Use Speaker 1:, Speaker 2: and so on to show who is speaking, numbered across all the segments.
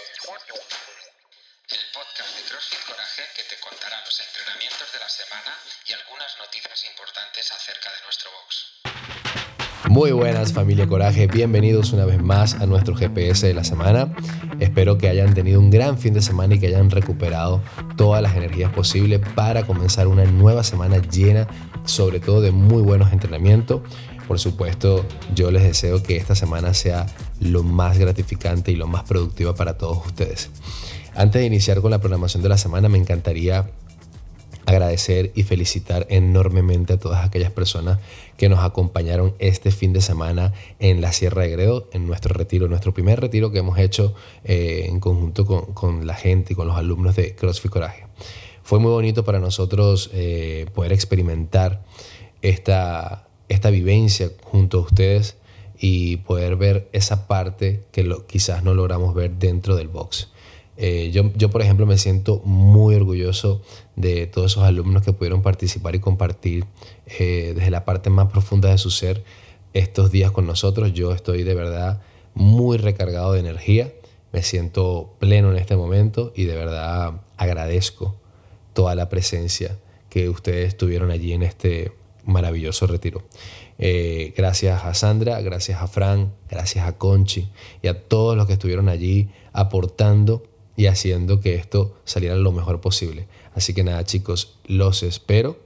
Speaker 1: El podcast de CrossFit Coraje que te contará los entrenamientos de la semana y algunas noticias importantes acerca de nuestro box.
Speaker 2: Muy buenas familia Coraje, bienvenidos una vez más a nuestro GPS de la semana. Espero que hayan tenido un gran fin de semana y que hayan recuperado todas las energías posibles para comenzar una nueva semana llena sobre todo de muy buenos entrenamientos. Por supuesto, yo les deseo que esta semana sea lo más gratificante y lo más productiva para todos ustedes. Antes de iniciar con la programación de la semana, me encantaría agradecer y felicitar enormemente a todas aquellas personas que nos acompañaron este fin de semana en la Sierra de Gredo, en nuestro retiro, nuestro primer retiro que hemos hecho eh, en conjunto con, la gente y con los alumnos de CrossFit Coraje. Fue muy bonito para nosotros eh, poder experimentar esta, esta vivencia junto a ustedes y poder ver esa parte que lo, quizás no logramos ver dentro del box. Eh, yo, yo, por ejemplo, me siento muy orgulloso de todos esos alumnos que pudieron participar y compartir eh, desde la parte más profunda de su ser estos días con nosotros. Yo estoy de verdad muy recargado de energía, me siento pleno en este momento y de verdad agradezco toda la presencia que ustedes tuvieron allí en este maravilloso retiro. Eh, gracias a Sandra, gracias a Fran, gracias a Conchi y a todos los que estuvieron allí aportando y haciendo que esto saliera lo mejor posible. Así que nada chicos, los espero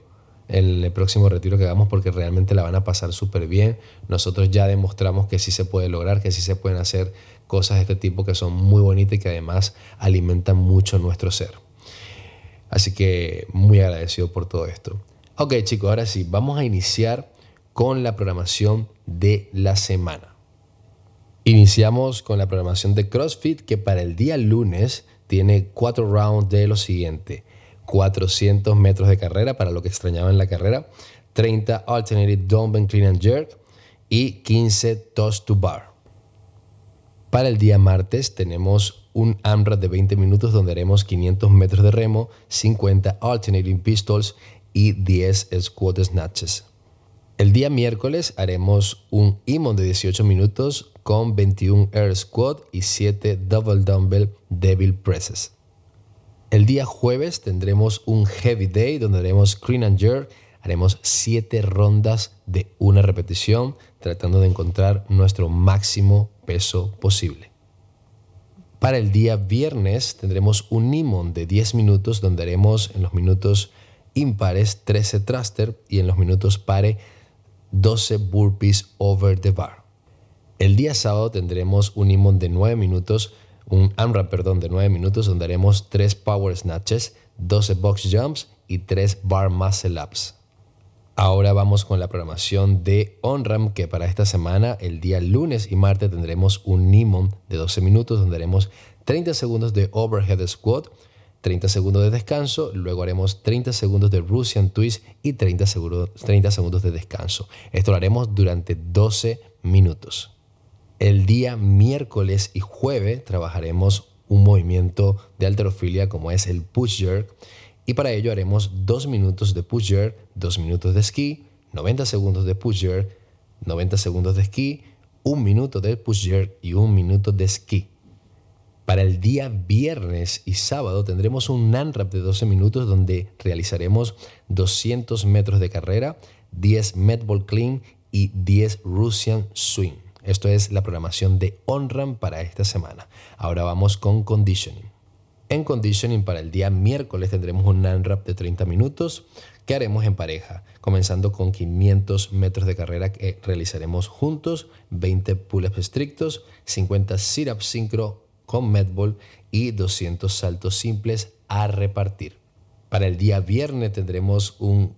Speaker 2: en el próximo retiro que hagamos porque realmente la van a pasar súper bien. Nosotros ya demostramos que sí se puede lograr, que sí se pueden hacer cosas de este tipo que son muy bonitas y que además alimentan mucho nuestro ser. Así que muy agradecido por todo esto. Ok chicos, ahora sí, vamos a iniciar con la programación de la semana. Iniciamos con la programación de CrossFit que para el día lunes tiene cuatro rounds de lo siguiente. 400 metros de carrera para lo que extrañaba en la carrera, 30 alternated dumbbell clean and jerk y 15 toss to bar. Para el día martes tenemos un AMRAP de 20 minutos donde haremos 500 metros de remo, 50 alternating pistols y 10 squat snatches. El día miércoles haremos un IMON de 18 minutos con 21 Air Squat y 7 Double Dumbbell Devil Presses. El día jueves tendremos un Heavy Day donde haremos Clean and Jerk. Haremos 7 rondas de una repetición tratando de encontrar nuestro máximo peso posible. Para el día viernes tendremos un IMON de 10 minutos donde haremos en los minutos impares 13 thruster y en los minutos pares 12 burpees over the bar. El día sábado tendremos un imón de 9 minutos, un AMRAP, perdón, de 9 minutos donde haremos 3 power snatches, 12 box jumps y 3 bar muscle ups. Ahora vamos con la programación de OnRAM que para esta semana, el día lunes y martes tendremos un Nimon de 12 minutos donde haremos 30 segundos de overhead squat, 30 segundos de descanso, luego haremos 30 segundos de Russian Twist y 30 segundos, 30 segundos de descanso. Esto lo haremos durante 12 minutos. El día miércoles y jueves trabajaremos un movimiento de alterofilia como es el push jerk y para ello haremos 2 minutos de push jerk, 2 minutos de esquí, 90 segundos de push jerk, 90 segundos de esquí, 1 minuto de push jerk y 1 minuto de esquí. Para el día viernes y sábado tendremos un NANRAP de 12 minutos donde realizaremos 200 metros de carrera, 10 medball clean y 10 Russian swing. Esto es la programación de OnRAM para esta semana. Ahora vamos con conditioning. En conditioning para el día miércoles tendremos un NANRAP de 30 minutos que haremos en pareja, comenzando con 500 metros de carrera que realizaremos juntos, 20 pull-ups estrictos, 50 sit-ups sincro con medball y 200 saltos simples a repartir. Para el día viernes tendremos un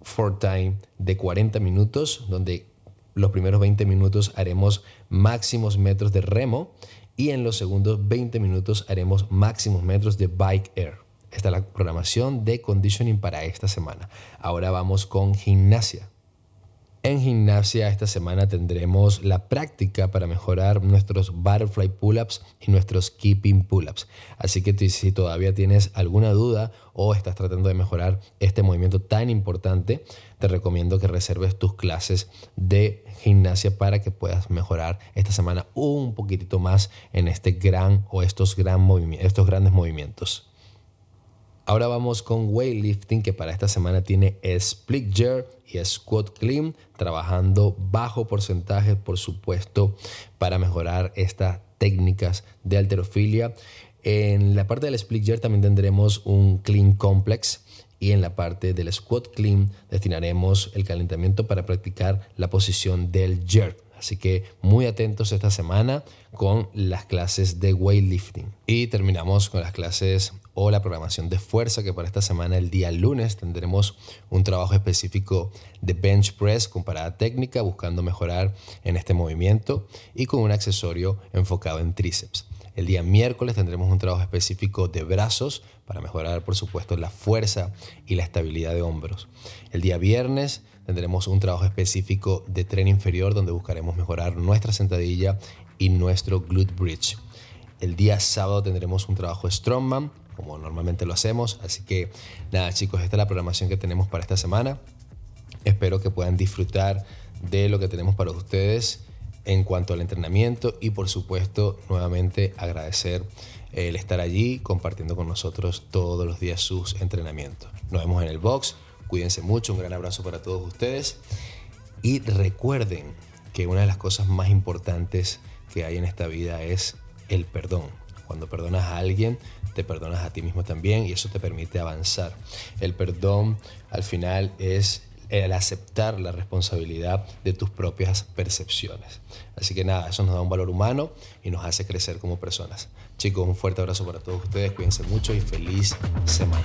Speaker 2: four time de 40 minutos donde los primeros 20 minutos haremos máximos metros de remo y en los segundos 20 minutos haremos máximos metros de bike air. Esta es la programación de conditioning para esta semana. Ahora vamos con gimnasia. En gimnasia esta semana tendremos la práctica para mejorar nuestros butterfly pull-ups y nuestros keeping pull-ups. Así que si todavía tienes alguna duda o estás tratando de mejorar este movimiento tan importante, te recomiendo que reserves tus clases de gimnasia para que puedas mejorar esta semana un poquitito más en este gran o estos, estos grandes movimientos. Ahora vamos con weightlifting que para esta semana tiene split jerk y squat clean, trabajando bajo porcentaje, por supuesto, para mejorar estas técnicas de alterofilia. En la parte del split jerk también tendremos un clean complex y en la parte del squat clean destinaremos el calentamiento para practicar la posición del jerk. Así que muy atentos esta semana con las clases de weightlifting. Y terminamos con las clases o la programación de fuerza, que para esta semana, el día lunes, tendremos un trabajo específico de bench press con parada técnica, buscando mejorar en este movimiento y con un accesorio enfocado en tríceps. El día miércoles tendremos un trabajo específico de brazos para mejorar, por supuesto, la fuerza y la estabilidad de hombros. El día viernes tendremos un trabajo específico de tren inferior donde buscaremos mejorar nuestra sentadilla y nuestro glute bridge. El día sábado tendremos un trabajo strongman como normalmente lo hacemos. Así que nada chicos, esta es la programación que tenemos para esta semana. Espero que puedan disfrutar de lo que tenemos para ustedes en cuanto al entrenamiento y por supuesto nuevamente agradecer el estar allí compartiendo con nosotros todos los días sus entrenamientos. Nos vemos en el box, cuídense mucho, un gran abrazo para todos ustedes y recuerden que una de las cosas más importantes que hay en esta vida es el perdón. Cuando perdonas a alguien, te perdonas a ti mismo también y eso te permite avanzar. El perdón al final es el aceptar la responsabilidad de tus propias percepciones. Así que nada, eso nos da un valor humano y nos hace crecer como personas. Chicos, un fuerte abrazo para todos ustedes, cuídense mucho y feliz semana.